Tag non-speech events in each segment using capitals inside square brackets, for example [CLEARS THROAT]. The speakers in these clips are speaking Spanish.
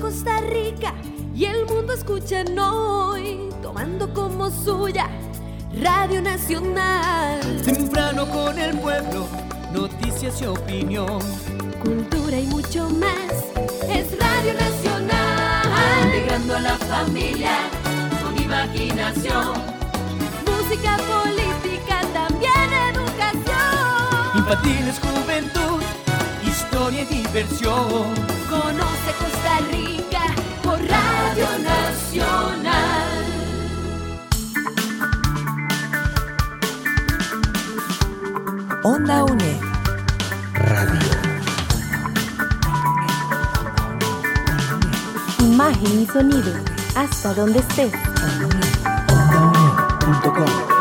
Costa Rica y el mundo escuchan hoy, tomando como suya Radio Nacional. Temprano con el pueblo, noticias y opinión. Cultura y mucho más, es Radio Nacional. Integrando a la familia con imaginación. Música, política, también educación. Infantiles, juventud, historia y diversión. Conoce Costa Rica por Radio Nacional. Onda UNE. Radio. Imagen y sonido, hasta donde estés. OndaUNE.com. Un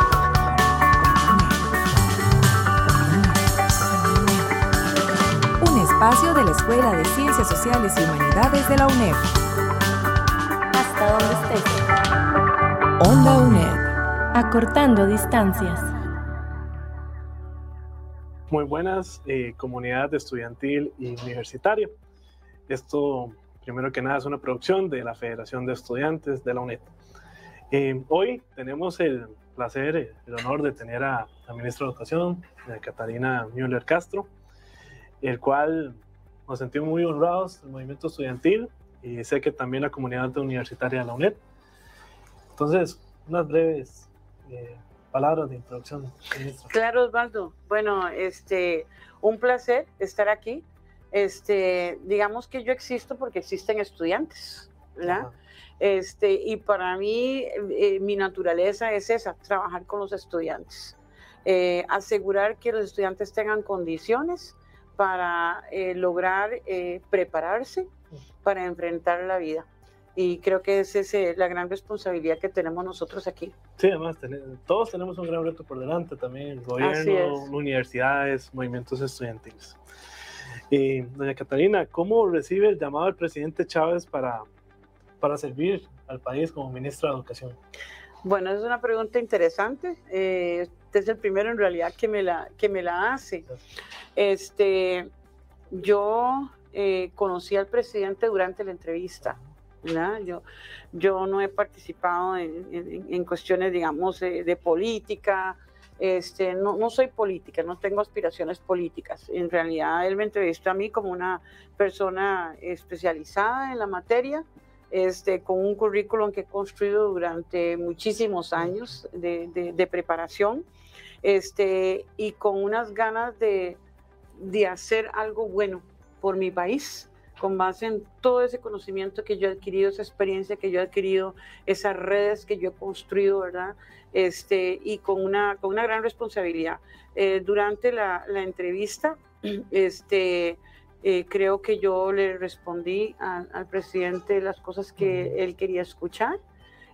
espacio de la Escuela de Ciencias Sociales y Humanidades de la UNED. Hasta donde estés. Onda UNED. Acortando distancias. Muy buenas, eh, comunidad estudiantil y universitaria. Esto, primero que nada, es una producción de la Federación de Estudiantes de la UNED. Eh, hoy tenemos el placer, eh, el honor de tener a la ministra de Educación, eh, Catalina Müller Castro, el cual nos sentimos muy honrados, el movimiento estudiantil, y sé que también la comunidad universitaria de la UNED. Entonces, unas breves eh, palabras de introducción, ministra. Claro, Osvaldo. Bueno, este, un placer estar aquí. Este, digamos que yo existo porque existen estudiantes, ¿verdad? Ajá. Este, y para mí, eh, mi naturaleza es esa, trabajar con los estudiantes. Eh, asegurar que los estudiantes tengan condiciones para eh, lograr eh, prepararse para enfrentar la vida. Y creo que esa es eh, la gran responsabilidad que tenemos nosotros aquí. Sí, además, todos tenemos un gran reto por delante también, el gobierno, es. universidades, movimientos estudiantiles. Y, doña Catalina, ¿cómo recibe el llamado del presidente Chávez para, para servir al país como ministra de Educación? Bueno, es una pregunta interesante. Eh, este es el primero en realidad que me la, que me la hace. Este, yo eh, conocí al presidente durante la entrevista. ¿verdad? Yo, yo no he participado en, cuestiones, digamos, de, política. Este, no, soy política, no tengo aspiraciones políticas. En realidad, él me entrevistó a mí como una persona especializada en la materia este, con un currículum que he construido durante muchísimos años de, de- de preparación este, y con unas ganas de, de hacer algo bueno por mi país, con base en todo ese conocimiento que yo he adquirido, esa experiencia que yo he adquirido, esas redes que yo he construido, ¿verdad? Este, y con una, con una gran responsabilidad. Eh, durante la, la entrevista, [CLEARS THROAT] este, eh, creo que yo le respondí a- al presidente las cosas que él quería escuchar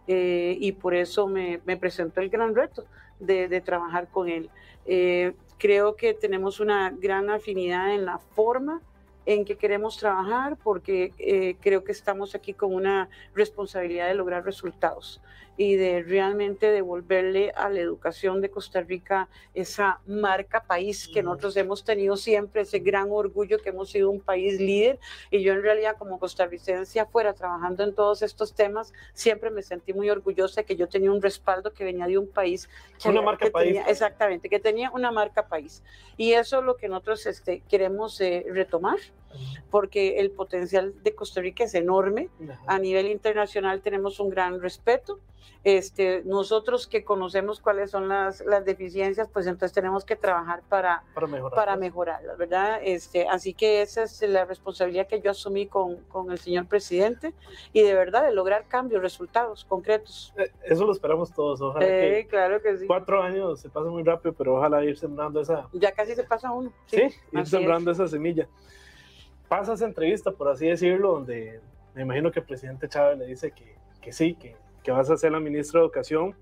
eh, y por eso me, me presentó el gran reto de, de trabajar con él. Eh, creo que tenemos una gran afinidad en la forma en que queremos trabajar porque eh, creo que estamos aquí con una responsabilidad de lograr resultados y de realmente devolverle a la educación de Costa Rica esa marca país que nosotros hemos tenido siempre, ese gran orgullo que hemos sido un país líder y yo en realidad como costarricense afuera trabajando en todos estos temas, siempre me sentí muy orgullosa de que yo tenía un respaldo que venía de un país. que Una había- marca que país. tenía- exactamente, que tenía una marca país. Y eso es lo que nosotros este, queremos eh, retomar, porque el potencial de Costa Rica es enorme. A nivel internacional tenemos un gran respeto. Este, nosotros que conocemos cuáles son las, las deficiencias, pues entonces tenemos que trabajar para, Para mejorar. para cosas. mejorarlas, ¿verdad? Este, así que esa es la responsabilidad que yo asumí con, con el señor presidente y de verdad de lograr cambios, resultados concretos. Eh, Eso lo esperamos todos. Ojalá Eh, que claro que sí. cuatro años se pasen muy rápido, pero ojalá ir sembrando esa, Ya casi se pasa uno. sí, ir así sembrando esa semilla. Pasa esa entrevista, por así decirlo, donde me imagino que el presidente Chávez le dice que, que sí, que, que vas a ser la ministra de Educación.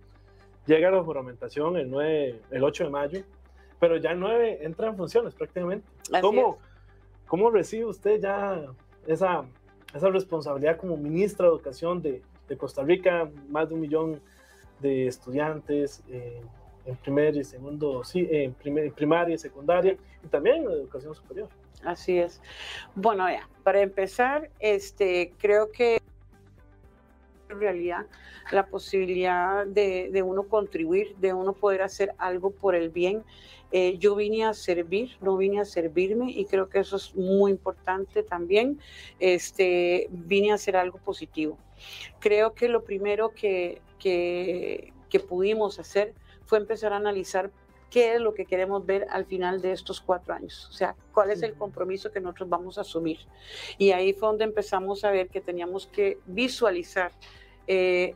Llega la juramentación el, 9, el 8 de mayo, pero ya el 9 entra en funciones prácticamente. Así ¿Cómo, es. ¿Cómo recibe usted ya esa, esa responsabilidad como ministra de Educación de, de Costa Rica? Más de un millón de estudiantes eh, en primer y segundo, sí, en primer- en primaria y secundaria, y también en educación superior. Así es. Bueno, ya, para empezar, este, creo que en realidad la posibilidad de, de, uno contribuir, de uno poder hacer algo por el bien. Eh, yo vine a servir, no vine a servirme y creo que eso es muy importante también. Este, vine a hacer algo positivo. Creo que lo primero que, que, que pudimos hacer fue empezar a analizar qué es lo que queremos ver al final de estos cuatro años, o sea, cuál es el compromiso que nosotros vamos a asumir. Y ahí fue donde empezamos a ver que teníamos que visualizar, eh,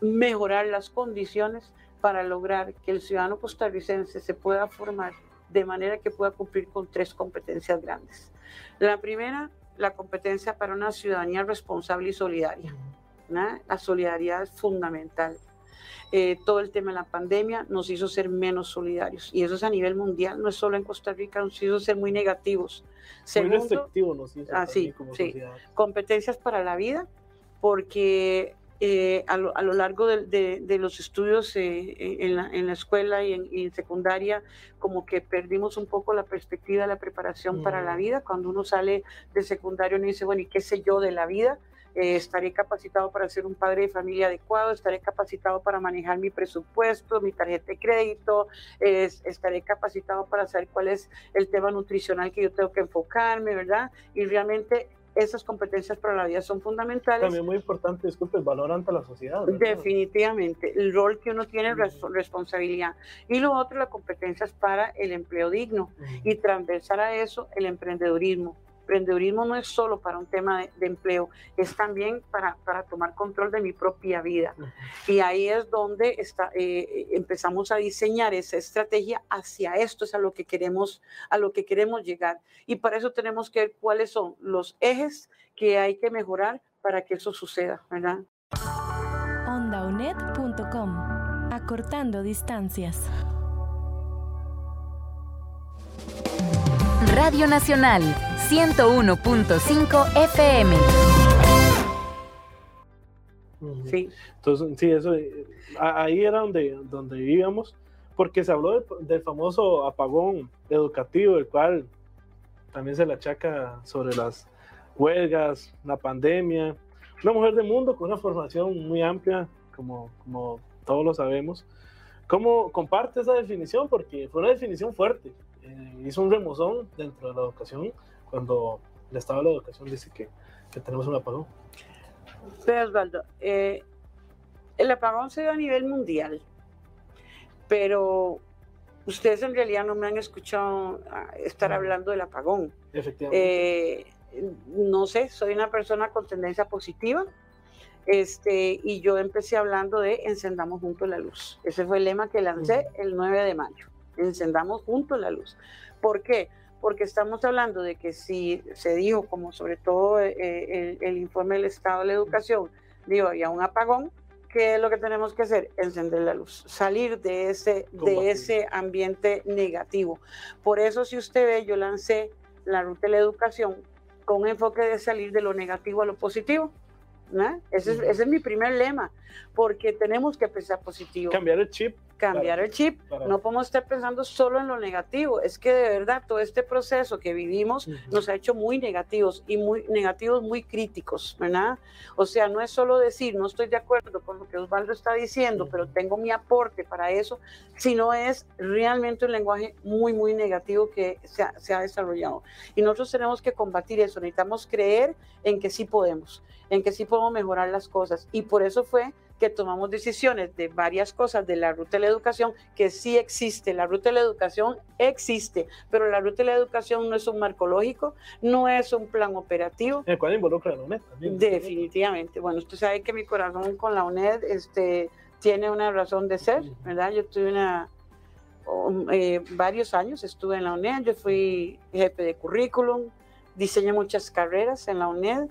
mejorar las condiciones para lograr que el ciudadano costarricense se pueda formar de manera que pueda cumplir con tres competencias grandes. La primera, la competencia para una ciudadanía responsable y solidaria. ¿no? La solidaridad es fundamental. Eh, todo el tema de la pandemia nos hizo ser menos solidarios. Y eso es a nivel mundial, no es solo en Costa Rica, nos hizo ser muy negativos. Segundo, muy restrictivo nos hizo ah, sí, como sí. Competencias para la vida, porque eh, a, lo, a, lo, largo de, de, de los estudios eh, en, la, en, la, escuela y en, y en, secundaria, como que perdimos un poco la perspectiva de la preparación mm. para la vida. Cuando uno sale de secundario, uno dice, bueno, ¿y qué sé yo de la vida? Eh, estaré capacitado para ser un padre de familia adecuado, estaré capacitado para manejar mi presupuesto, mi tarjeta de crédito, eh, estaré capacitado para saber cuál es el tema nutricional que yo tengo que enfocarme, ¿verdad? Y realmente esas competencias para la vida son fundamentales. También muy importante, disculpe, el valor ante la sociedad. ¿verdad? Definitivamente, el rol que uno tiene, -huh. responsabilidad. Y lo otro, las competencias para el empleo digno uh -huh. y transversal a eso, el emprendedurismo emprendedurismo no es solo para un tema de, de empleo, es también para, para, tomar control de mi propia vida. Y ahí es donde está, eh, empezamos a diseñar esa estrategia hacia esto, es a lo que queremos, a lo que queremos llegar. Y para eso tenemos que ver cuáles son los ejes que hay que mejorar para que eso suceda, ¿verdad? ondaunet.com Acortando distancias. Radio Nacional 101.5 FM. Sí. Entonces, sí, eso, ahí era donde, donde vivíamos, porque se habló del, del, famoso apagón educativo, el cual también se le achaca sobre las huelgas, la pandemia. Una mujer de mundo con una formación muy amplia, como, como todos lo sabemos. ¿Cómo comparte esa definición? Porque fue una definición fuerte. Eh, hizo un remozón dentro de la educación cuando el Estado de la Educación dice que, que tenemos un apagón. Pero Osvaldo, eh, el apagón se dio a nivel mundial, pero ustedes en realidad no me han escuchado estar hablando del apagón. Efectivamente. Eh, no sé, soy una persona con tendencia positiva. Este, y yo empecé hablando de encendamos juntos la luz. Ese fue el lema que lancé el 9 de mayo. Encendamos juntos la luz. ¿Por qué? porque estamos hablando de que si se dijo, como sobre todo eh, el, el, informe del Estado de la Educación, digo, había un apagón, ¿qué es lo que tenemos que hacer? Encender la luz, salir de ese, de ese ambiente negativo. Por eso, si usted ve, yo lancé la ruta de la educación con enfoque de salir de lo negativo a lo positivo. ¿No? Ese, es, ese es mi primer lema, porque tenemos que pensar positivo. Cambiar el chip cambiar el chip. No podemos estar pensando solo en lo negativo. Es que de verdad todo este proceso que vivimos uh -huh. nos ha hecho muy negativos y muy negativos, muy críticos, ¿verdad? O sea, no es solo decir, no estoy de acuerdo con lo que Osvaldo está diciendo, uh -huh. pero tengo mi aporte para eso, sino es realmente un lenguaje muy, muy negativo que se ha, se ha desarrollado. Y nosotros tenemos que combatir eso. Necesitamos creer en que sí podemos, en que sí podemos mejorar las cosas. Y por eso fue que tomamos decisiones de varias cosas de la ruta de la educación, que sí existe, la ruta de la educación existe, pero la ruta de la educación no es un marco lógico, no es un plan operativo. El cual involucra a la UNED también. Definitivamente. Bueno, usted sabe que mi corazón con la UNED este, tiene una razón de ser, ¿verdad? Yo tuve una, eh, varios años, estuve en la UNED, yo fui jefe de currículum, diseñé muchas carreras en la UNED,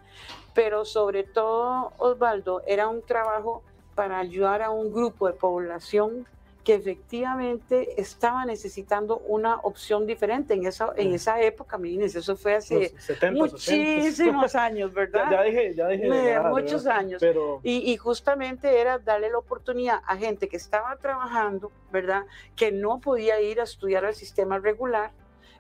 pero sobre todo, Osvaldo, era un trabajo para ayudar a un grupo de población que efectivamente estaba necesitando una opción diferente en esa, en esa época, miren, eso fue hace 70, muchísimos 80. años, ¿verdad? Ya, ya dije, ya dije. Edad, muchos ¿verdad? años. Pero... Y, y, justamente era darle la oportunidad a gente que estaba trabajando, ¿verdad? Que no podía ir a estudiar al sistema regular,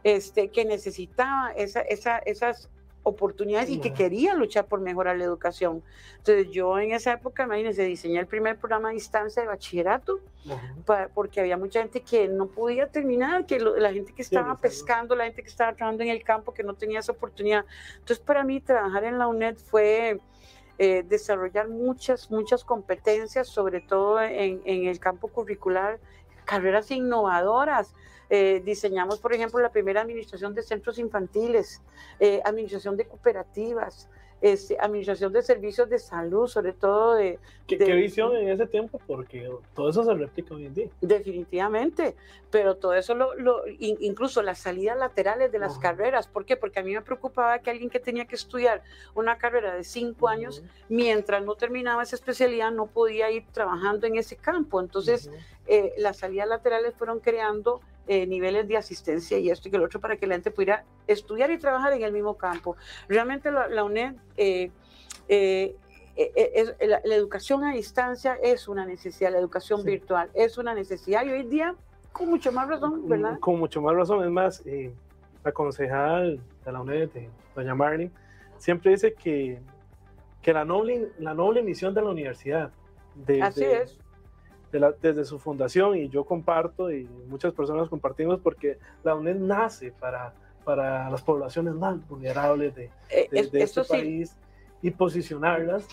este, que necesitaba esa, esa, esas oportunidades y que quería luchar por mejorar la educación. Entonces yo en esa época, imagínense, diseñé el primer programa a distancia de bachillerato Ajá. pa- porque había mucha gente que no podía terminar, que lo- la gente que estaba sí. pescando, la gente que estaba trabajando en el campo, que no tenía esa oportunidad. Entonces, para mí, trabajar en la UNED fue eh, desarrollar muchas, muchas competencias, sobre todo en, en el campo curricular, carreras innovadoras. Eh, diseñamos, por ejemplo, la primera administración de centros infantiles, eh, administración de cooperativas, este, administración de servicios de salud, sobre todo de, ¿Qué, de- qué visión en ese tiempo? Porque todo eso se replica hoy en día. Definitivamente, pero todo eso, lo, lo- in- incluso las salidas laterales de las Ajá. carreras, ¿por qué? Porque a mí me preocupaba que alguien que tenía que estudiar una carrera de cinco años, mientras no terminaba esa especialidad, no podía ir trabajando en ese campo. Entonces, Ujú. eh, las salidas laterales fueron creando eh, niveles de asistencia y esto y que el otro para que la gente pudiera estudiar y trabajar en el mismo campo. Realmente la, la UNED, eh, eh, eh, eh, es- la, la educación a distancia es una necesidad, la educación Sí. virtual es una necesidad y hoy día, con mucho más razón, ¿verdad? Con mucho más razón. Es más, eh, la concejal de la UNED, eh, doña Marlene, siempre dice que, que la, noble, la noble misión de la universidad, de- Así es. de la- desde su fundación, y yo comparto, y muchas personas compartimos, porque la UNED nace para, para las poblaciones más vulnerables de, Eh, de- de este sí, país y posicionarlas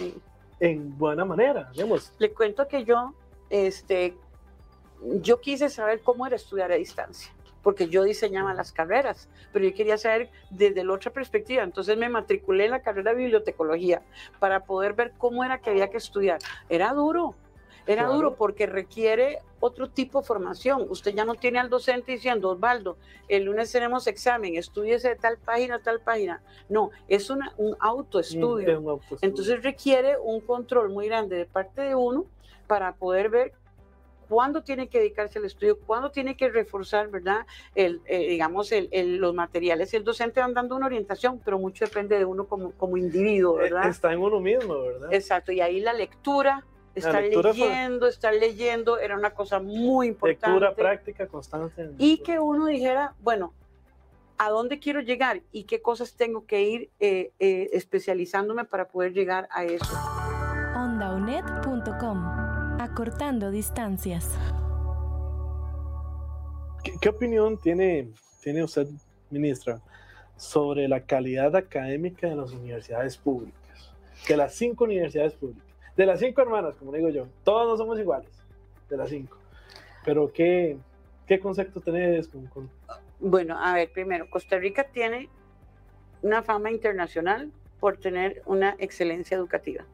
en buena manera, digamos. le cuento que yo, este, yo quise saber cómo era estudiar a distancia, porque yo diseñaba las carreras, pero yo quería saber desde la otra perspectiva. Entonces me matriculé en la carrera de bibliotecología para poder ver cómo era que había que estudiar. Era duro, era Claro. duro porque requiere otro tipo de formación. Usted ya no tiene al docente diciendo, Osvaldo, el lunes tenemos examen, estudiese de tal página tal página. No, es una, un autoestudio. Es un autoestudio. Entonces requiere un control muy grande de parte de uno para poder ver cuándo tiene que dedicarse al estudio, cuándo tiene que reforzar, ¿verdad? El, eh, digamos, el, el- los materiales. El docente va dando una orientación, pero mucho depende de uno como, como individuo, Eh, ¿verdad? Está en uno mismo, ¿verdad? Exacto, y ahí la lectura, estar lectura fue- leyendo, estar leyendo, era una cosa muy importante. Lectura, práctica, constante. Y que uno dijera, bueno, ¿a dónde quiero llegar? ¿Y qué cosas tengo que ir eh, eh, especializándome para poder llegar a eso? ondaunet.com. Acortando distancias. ¿Qué, qué opinión tiene, tiene usted, ministra, sobre la calidad académica de las universidades públicas? De las cinco universidades públicas. De las cinco hermanas, como digo yo. Todas no somos iguales. De las cinco. Pero ¿qué, qué concepto tenés? con- con- Bueno, a ver, primero, Costa Rica tiene una fama internacional por tener una excelencia educativa.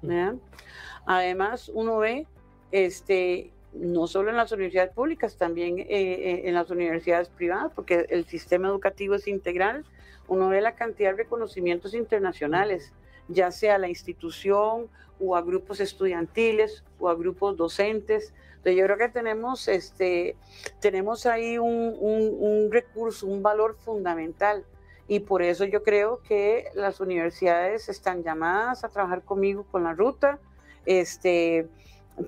¿verdad? Además, uno ve, este, no solo en las universidades públicas, también eh, eh, en las universidades privadas, porque el sistema educativo es integral, uno ve la cantidad de reconocimientos internacionales, ya sea a la institución o a grupos estudiantiles o a grupos docentes. Entonces, yo creo que tenemos, este, tenemos ahí un, un- recurso, un valor fundamental. Y por eso yo creo que las universidades están llamadas a trabajar conmigo con la ruta. Este,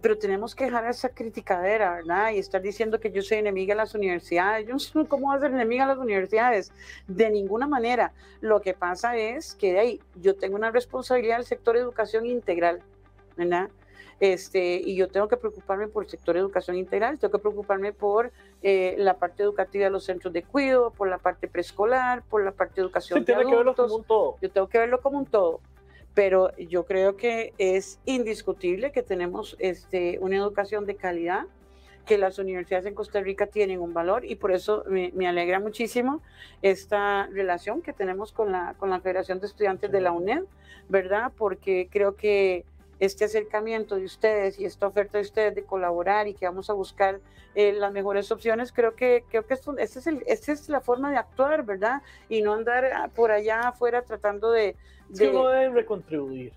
pero tenemos que dejar esa criticadera, ¿verdad? Y estar diciendo que yo soy enemiga de las universidades. Yo no sé cómo voy a ser enemiga de las universidades. De ninguna manera. Lo que pasa es que de ahí yo tengo una responsabilidad del sector educación integral, ¿verdad? Este, y yo tengo que preocuparme por el sector educación integral, tengo que preocuparme por eh, la parte educativa de los centros de cuidado, por la parte preescolar, por la parte de educación Sí, de tiene que verlo adultos. como un todo. Yo tengo que verlo como un todo. Pero yo creo que es indiscutible que tenemos este, una educación de calidad, que las universidades en Costa Rica tienen un valor y por eso me, me alegra muchísimo esta relación que tenemos con la, con la Federación de Estudiantes de la UNED, ¿verdad? Porque creo que este acercamiento de ustedes y esta oferta de ustedes de colaborar y que vamos a buscar eh, las mejores opciones, creo que, creo que esto, este es el, esta es la forma de actuar, ¿verdad? Y no andar ah, por allá afuera tratando de... Es que de- uno debe recontribuir.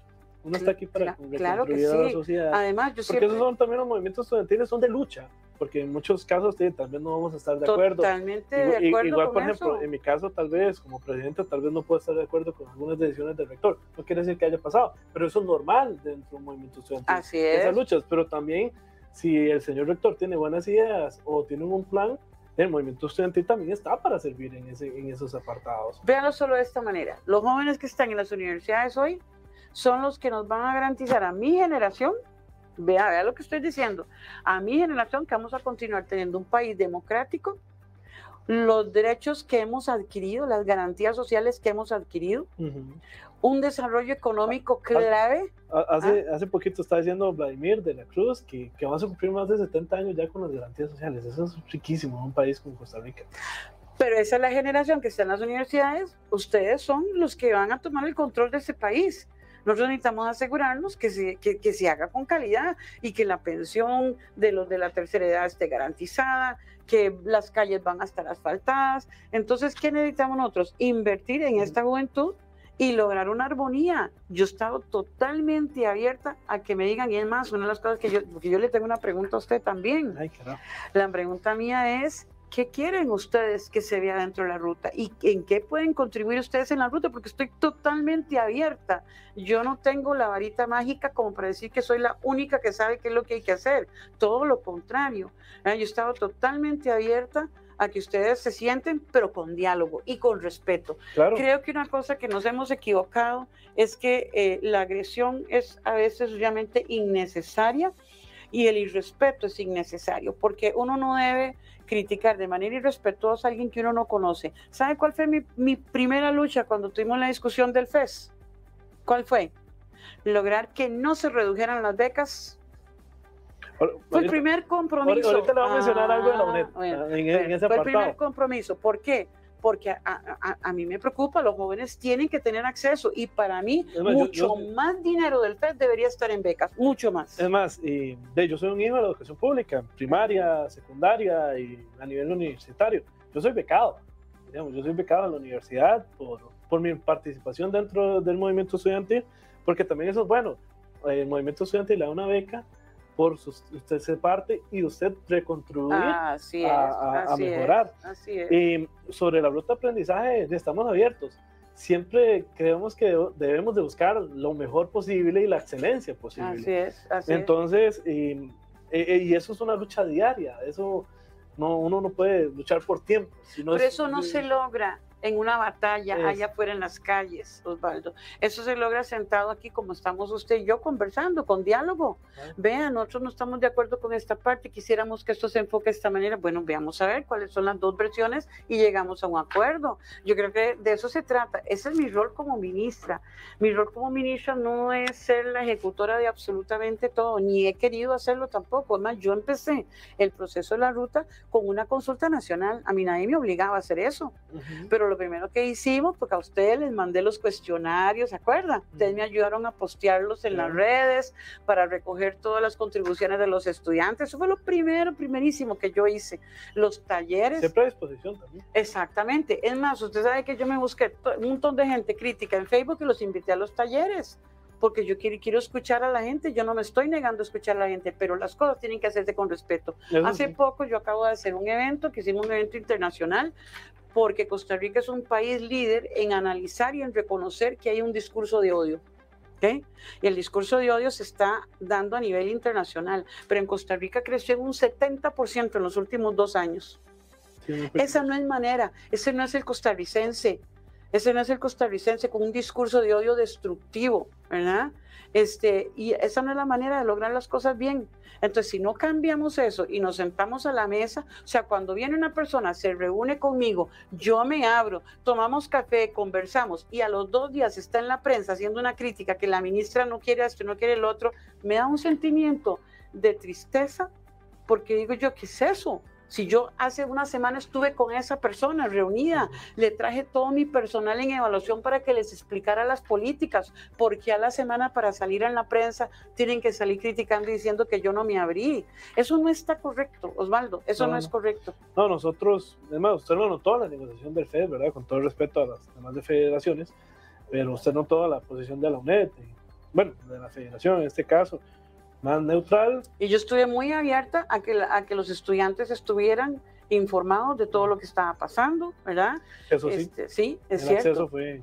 Uno está aquí para Cla- claro que recontribuir a la sí. sociedad. además, yo Porque siempre... esos son también los movimientos estudiantiles, son de lucha. Porque en muchos casos sí, vez no vamos a estar de acuerdo. Totalmente Igual, de acuerdo igual, con por ejemplo, eso. en mi caso, tal vez como presidente, tal vez no puedo estar de acuerdo con algunas decisiones del rector. No quiere decir que haya pasado, pero eso es normal dentro de un movimiento estudiantil. Así es. Esas luchas, pero también si el señor rector tiene buenas ideas o tiene un plan, el movimiento estudiantil también está para servir en, ese, en esos apartados. Véanlo solo de esta manera. Los jóvenes que están en las universidades hoy son los que nos van a garantizar a mi generación, vea, vea lo que estoy diciendo, a mi generación que vamos a continuar teniendo un país democrático, los derechos que hemos adquirido, las garantías sociales que hemos adquirido, un desarrollo económico clave. Hace, hace poquito está diciendo Vladimir de la Cruz que, que vamos a cumplir más de 70 años ya con las garantías sociales. Eso es riquísimo en un país como Costa Rica. Pero esa es la generación que está en las universidades. Ustedes son los que van a tomar el control de este país. Nosotros necesitamos asegurarnos que se, que, que se haga con calidad y que la pensión de los de la tercera edad esté garantizada, que las calles van a estar asfaltadas. Entonces, ¿qué necesitamos nosotros? Invertir en esta juventud y lograr una armonía. Yo he estado totalmente abierta a que me digan, y es más, una de las cosas que yo, porque yo le tengo una pregunta a usted también. Ay, la pregunta mía es, ¿qué quieren ustedes que se vea dentro de la ruta? ¿Y en qué pueden contribuir ustedes en la ruta? Porque estoy totalmente abierta. Yo no tengo la varita mágica como para decir que soy la única que sabe qué es lo que hay que hacer. Todo lo contrario. Yo he estado totalmente abierta a que ustedes se sienten, pero con diálogo y con respeto. Creo que una cosa que nos hemos equivocado es que eh, la agresión es a veces realmente innecesaria y el irrespeto es innecesario, porque uno no debe criticar de manera irrespetuosa a alguien que uno no conoce. ¿Sabe cuál fue mi, mi primera lucha cuando tuvimos la discusión del FES? ¿Cuál fue? Lograr que no se redujeran las becas fue el primer compromiso. Ahorita le voy a mencionar algo de la UNED ah, en, ese Fue el primer compromiso. ¿Por qué? Porque a, a, a, mí me preocupa, los jóvenes tienen que tener acceso y para mí mucho más dinero del FED debería estar en becas, mucho más. Es más, y, de, yo soy un hijo de la educación pública, primaria, secundaria y a nivel universitario. Yo soy becado, digamos, yo soy becado en la universidad por, por mi participación dentro del movimiento estudiantil, porque también eso es bueno. El movimiento estudiantil le da una beca por usted se parte y usted reconstruir a, mejorar. Y sobre la ruta de aprendizaje estamos abiertos. Siempre creemos que debemos de buscar lo mejor posible y la excelencia posible. Así es. Así Entonces, y, y, eso es una lucha diaria. Eso no, uno no puede luchar por tiempo. Pero eso no se logra en una batalla allá afuera en las calles, Osvaldo. Eso se logra sentado aquí como estamos usted y yo conversando, con diálogo. Vean, nosotros no estamos de acuerdo con esta parte, quisiéramos que esto se enfoque de esta manera. Bueno, veamos a ver cuáles son las dos versiones y llegamos a un acuerdo. Yo creo que de eso se trata. Ese es mi rol como ministra. Mi rol como ministra no es ser la ejecutora de absolutamente todo, ni he querido hacerlo tampoco. Además, yo empecé el proceso de la ruta con una consulta nacional. A mí nadie me obligaba a hacer eso. Pero lo lo primero que hicimos, porque a ustedes les mandé los cuestionarios, ¿se acuerdan? Ustedes me ayudaron a postearlos en las redes para recoger todas las contribuciones de los estudiantes. Eso fue lo primero, primerísimo que yo hice. Los talleres. Siempre a disposición también. Exactamente. Es más, usted sabe que yo me busqué un montón de gente crítica en Facebook y los invité a los talleres porque yo quiero, quiero escuchar a la gente, yo no me estoy negando a escuchar a la gente, pero las cosas tienen que hacerse con respeto. Hace poco yo acabo de hacer un evento, que hicimos un evento internacional porque Costa Rica es un país líder en analizar y en reconocer que hay un discurso de odio. ¿okay? Y el discurso de odio se está dando a nivel internacional, pero en Costa Rica creció en un 70% en los últimos dos años. Esa no es manera, ese no es el costarricense, ese no es el costarricense con un discurso de odio destructivo, ¿verdad? Este, y esa no es la manera de lograr las cosas bien. Entonces, si no cambiamos eso y nos sentamos a la mesa, o sea, cuando viene una persona, se reúne conmigo, yo me abro, tomamos café, conversamos y a los dos días está en la prensa haciendo una crítica que la ministra no quiere esto, no quiere el otro, me da un sentimiento de tristeza porque digo yo, ¿qué es eso? Si yo hace una semana estuve con esa persona reunida, le traje todo mi personal en evaluación para que les explicara las políticas, porque a la semana para salir en la prensa tienen que salir criticando y diciendo que yo no me abrí. Eso no está correcto, Osvaldo, eso no, es correcto. No, nosotros, además, usted no notó la negociación del FED, ¿verdad? Con todo el respeto a las demás de federaciones, pero usted notó la posición de la UNED, bueno, de la federación en este caso más neutral. Y yo estuve muy abierta a que, a que los estudiantes estuvieran informados de todo lo que estaba pasando, ¿verdad? Eso sí, Este, sí, es el cierto. acceso fue,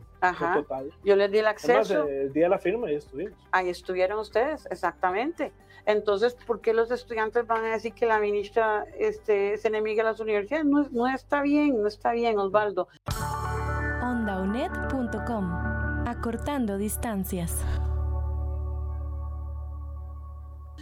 total. Yo les di el Además, acceso. el día de la firma ya estuvimos. Ahí estuvieron ustedes, exactamente. Entonces, ¿por qué los estudiantes van a decir que la ministra este, es enemiga de las universidades? No, no está bien, no está bien, Osvaldo. ondaunet.com. Acortando distancias.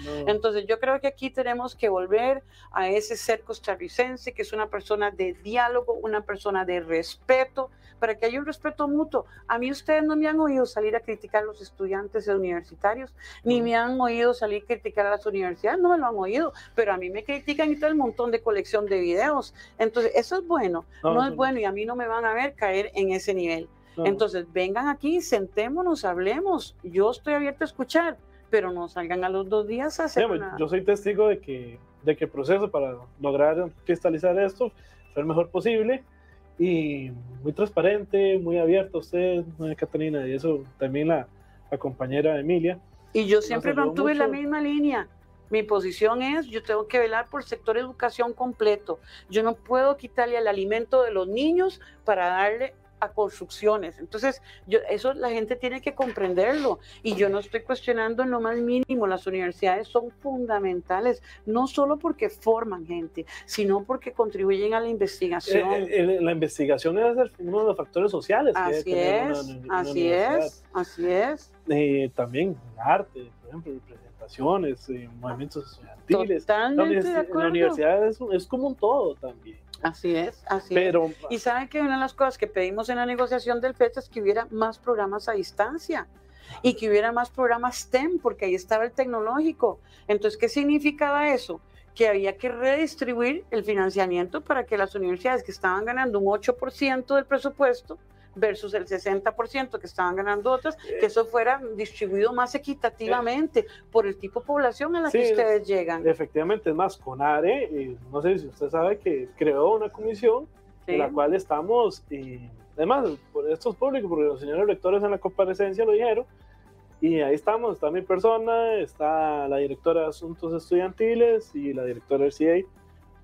No. Entonces, yo creo que aquí tenemos que volver a ese ser costarricense, que es una persona de diálogo, una persona de respeto, para que haya un respeto mutuo. A mí ustedes no me han oído salir a criticar a los estudiantes universitarios, ni me han oído salir a criticar a las universidades, no me lo han oído, pero a mí me critican y todo el montón de colección de videos. Entonces, eso es bueno, no, No, es no. bueno y a mí no me van a ver caer en ese nivel. Entonces, vengan aquí, sentémonos, hablemos. Yo estoy abierto a escuchar, pero no salgan a los dos días a hacer Digamos, una- yo soy testigo de que, de que el proceso para lograr cristalizar esto fue el mejor posible y muy transparente, muy abierto a usted, Catalina, y eso también la, la compañera Emilia. Y yo siempre mantuve la mucho. misma línea. Mi posición es, yo tengo que velar por el sector educación completo. Yo no puedo quitarle el alimento de los niños para darle a construcciones. Entonces, yo, eso la gente tiene que comprenderlo. Y yo no estoy cuestionando en lo más mínimo. Las universidades son fundamentales, no solo porque forman gente, sino porque contribuyen a la investigación. Eh, eh, la investigación es uno de los factores sociales que así una- es, una- una así es, así es. Eh, también arte, por ejemplo, representaciones, eh, movimientos estudiantiles. La, Totalmente de universi- la acuerdo. universidad es, es como un todo también. Así es, así es. Pero Y saben que una de las cosas que pedimos en la negociación del FET es que hubiera más programas a distancia y que hubiera más programas STEM, porque ahí estaba el tecnológico. Entonces, ¿qué significaba eso? Que había que redistribuir el financiamiento para que las universidades que estaban ganando un 8% del presupuesto versus el 60% que estaban ganando otras, que eso fuera distribuido más equitativamente por el tipo de población a la que Sí, ustedes llegan. efectivamente, es más, CONARE, eh, no sé si usted sabe que creó una comisión ¿sí? en la cual estamos, y además, por esto es público, porque los señores rectores en la comparecencia lo dijeron, y ahí estamos, está mi persona, está la directora de Asuntos Estudiantiles y la directora del CIA.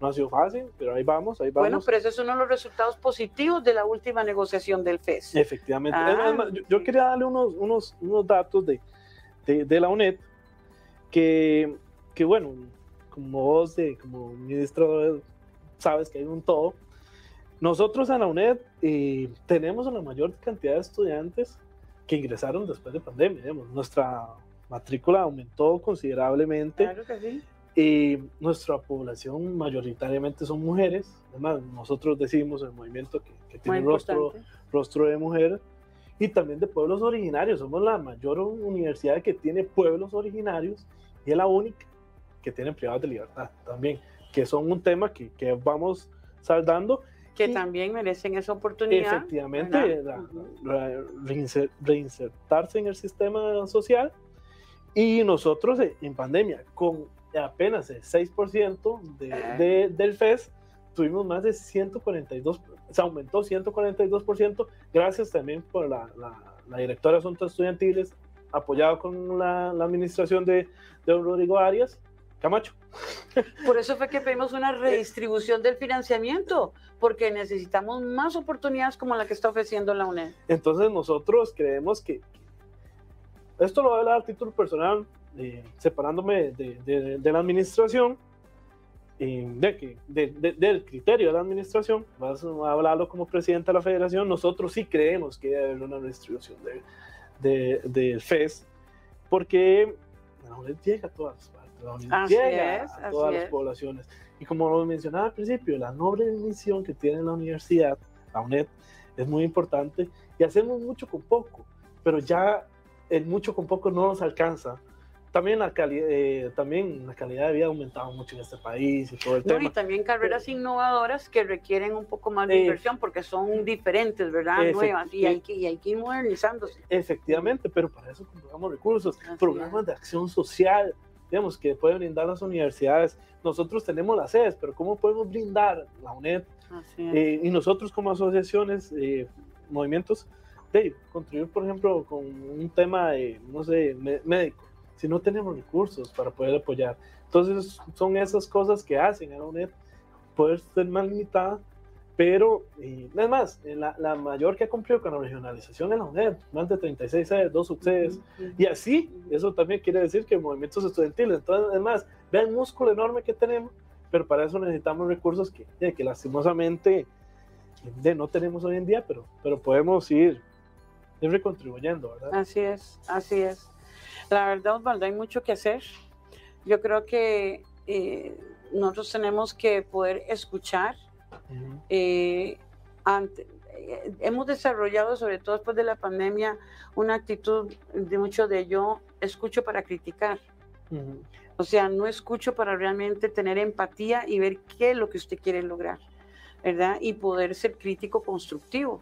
No ha sido fácil, pero ahí vamos, ahí vamos. Bueno, pero ese es uno de los resultados positivos de la última negociación del FES. Efectivamente. Ah, yo, quería darle unos, unos, unos datos de, de, de la UNED que, que, bueno, como vos, de, como ministro, sabes que hay un todo. Nosotros en la UNED eh, tenemos la mayor cantidad de estudiantes que ingresaron después de pandemia. digamos. Nuestra matrícula aumentó considerablemente Claro que sí. Y nuestra población mayoritariamente son mujeres. Además, nosotros decimos el movimiento que, que tiene rostro, rostro de mujer y también de pueblos originarios. Somos la mayor universidad que tiene pueblos originarios y es la única que tiene privadas de libertad también, que son un tema que, que vamos saldando. Que y también merecen esa oportunidad. efectivamente la- la- reinser- reinsertarse en el sistema social y nosotros eh, en pandemia con apenas el 6% de, de- del FES tuvimos más de 142, se aumentó 142%, gracias también por la, la- la directora de Asuntos Estudiantiles, apoyado con la, la administración de, de Rodrigo Arias Camacho. [LAUGHS] Por eso fue que pedimos una redistribución del financiamiento, porque necesitamos más oportunidades como la que está ofreciendo la UNED. Entonces nosotros creemos que esto lo voy a hablar a título personal, eh, separándome de, de- de la administración, eh, de que, de- de- del criterio de la administración, vas a hablarlo como presidente de la federación, nosotros sí creemos que debe haber una redistribución de, de, del FES, porque la UNED llega a todas partes, la UNED Así llega es, a todas las es. poblaciones. Y como lo mencionaba al principio, la noble misión que tiene la universidad, la UNED, es muy importante y hacemos mucho con poco, pero ya el mucho con poco no nos alcanza. También la, eh, también la calidad de vida ha aumentado mucho en este país y todo el No, tema. y también carreras innovadoras que requieren un poco más de Eh, inversión porque son diferentes, ¿verdad? efecti- Nuevas y hay, que, y hay que ir modernizándose. Efectivamente, pero para eso compramos recursos, Así programas es. de acción social, digamos, que pueden brindar las universidades. Nosotros tenemos las sedes, pero ¿cómo podemos brindar la UNED. Eh, y nosotros como asociaciones, eh, movimientos, de contribuir, por ejemplo, con un tema, de, no sé, médico, si no tenemos recursos para poder apoyar. Entonces, son esas cosas que hacen a la UNED puede ser más limitada, pero, y, es más, la, la, mayor que ha cumplido con la regionalización es la UNED, más de 36 sedes, dos subsedes, y así, eso también quiere decir que movimientos estudiantiles, entonces, es más, vean el músculo enorme que tenemos, pero para eso necesitamos recursos que, que lastimosamente de, no tenemos hoy en día, pero, pero podemos ir, ir recontribuyendo, ¿verdad? Así es, así es. La verdad, Osvaldo, hay mucho que hacer. Yo creo que eh, nosotros tenemos que poder escuchar. Eh, eh, hemos desarrollado, sobre todo después de la pandemia, una actitud de mucho de yo escucho para criticar. O sea, no escucho para realmente tener empatía y ver qué es lo que usted quiere lograr, ¿verdad? Y poder ser crítico constructivo.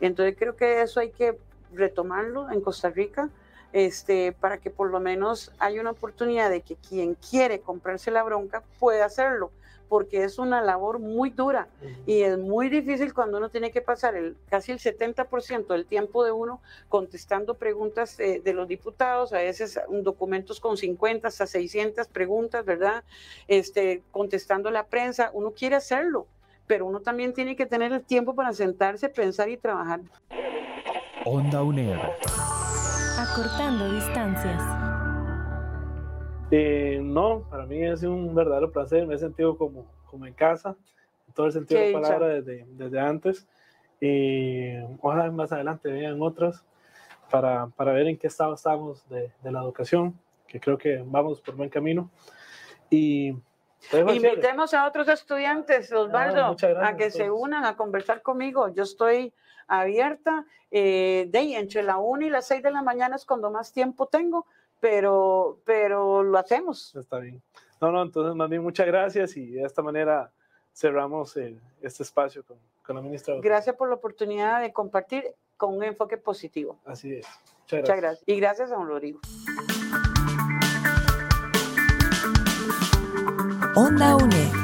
Entonces creo que eso hay que retomarlo en Costa Rica este, para que por lo menos haya una oportunidad de que quien quiere comprarse la bronca pueda hacerlo, porque es una labor muy dura y es muy difícil cuando uno tiene que pasar el, casi el 70% del tiempo de uno contestando preguntas de, los diputados, a veces documentos con 50 hasta 600 preguntas, ¿verdad? Este, contestando la prensa, uno quiere hacerlo, pero uno también tiene que tener el tiempo para sentarse, pensar y trabajar. Onda UNED Acortando distancias. Eh, no, para mí es un verdadero placer, me he sentido como, como en casa, en todo el sentido de la palabra desde, desde antes. Y ojalá más adelante vean otras para, para ver en qué estado estamos de, de, la educación, que creo que vamos por buen camino. Y invitemos a otros estudiantes, Osvaldo, ah, a que se unan a conversar conmigo. Yo estoy abierta. Eh, de entre la 1 y las 6 de la mañana es cuando más tiempo tengo, pero, pero lo hacemos. Está bien. No, no, entonces más bien muchas gracias y de esta manera cerramos este espacio con, con, la ministra. Gracias por la oportunidad de compartir con un enfoque positivo. Así es. Muchas gracias. Y gracias a don Rodrigo. Onda UNE.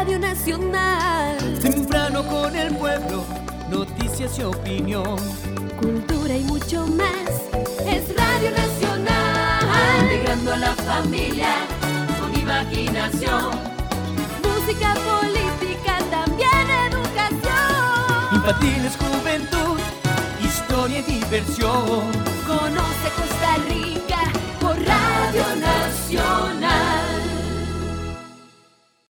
Radio Nacional. Temprano con el pueblo, noticias y opinión. Cultura y mucho más. Es Radio Nacional. Integrando a la familia con imaginación. Música, política, también educación. Infantiles, juventud, historia y diversión. Conoce Costa Rica por Radio Nacional.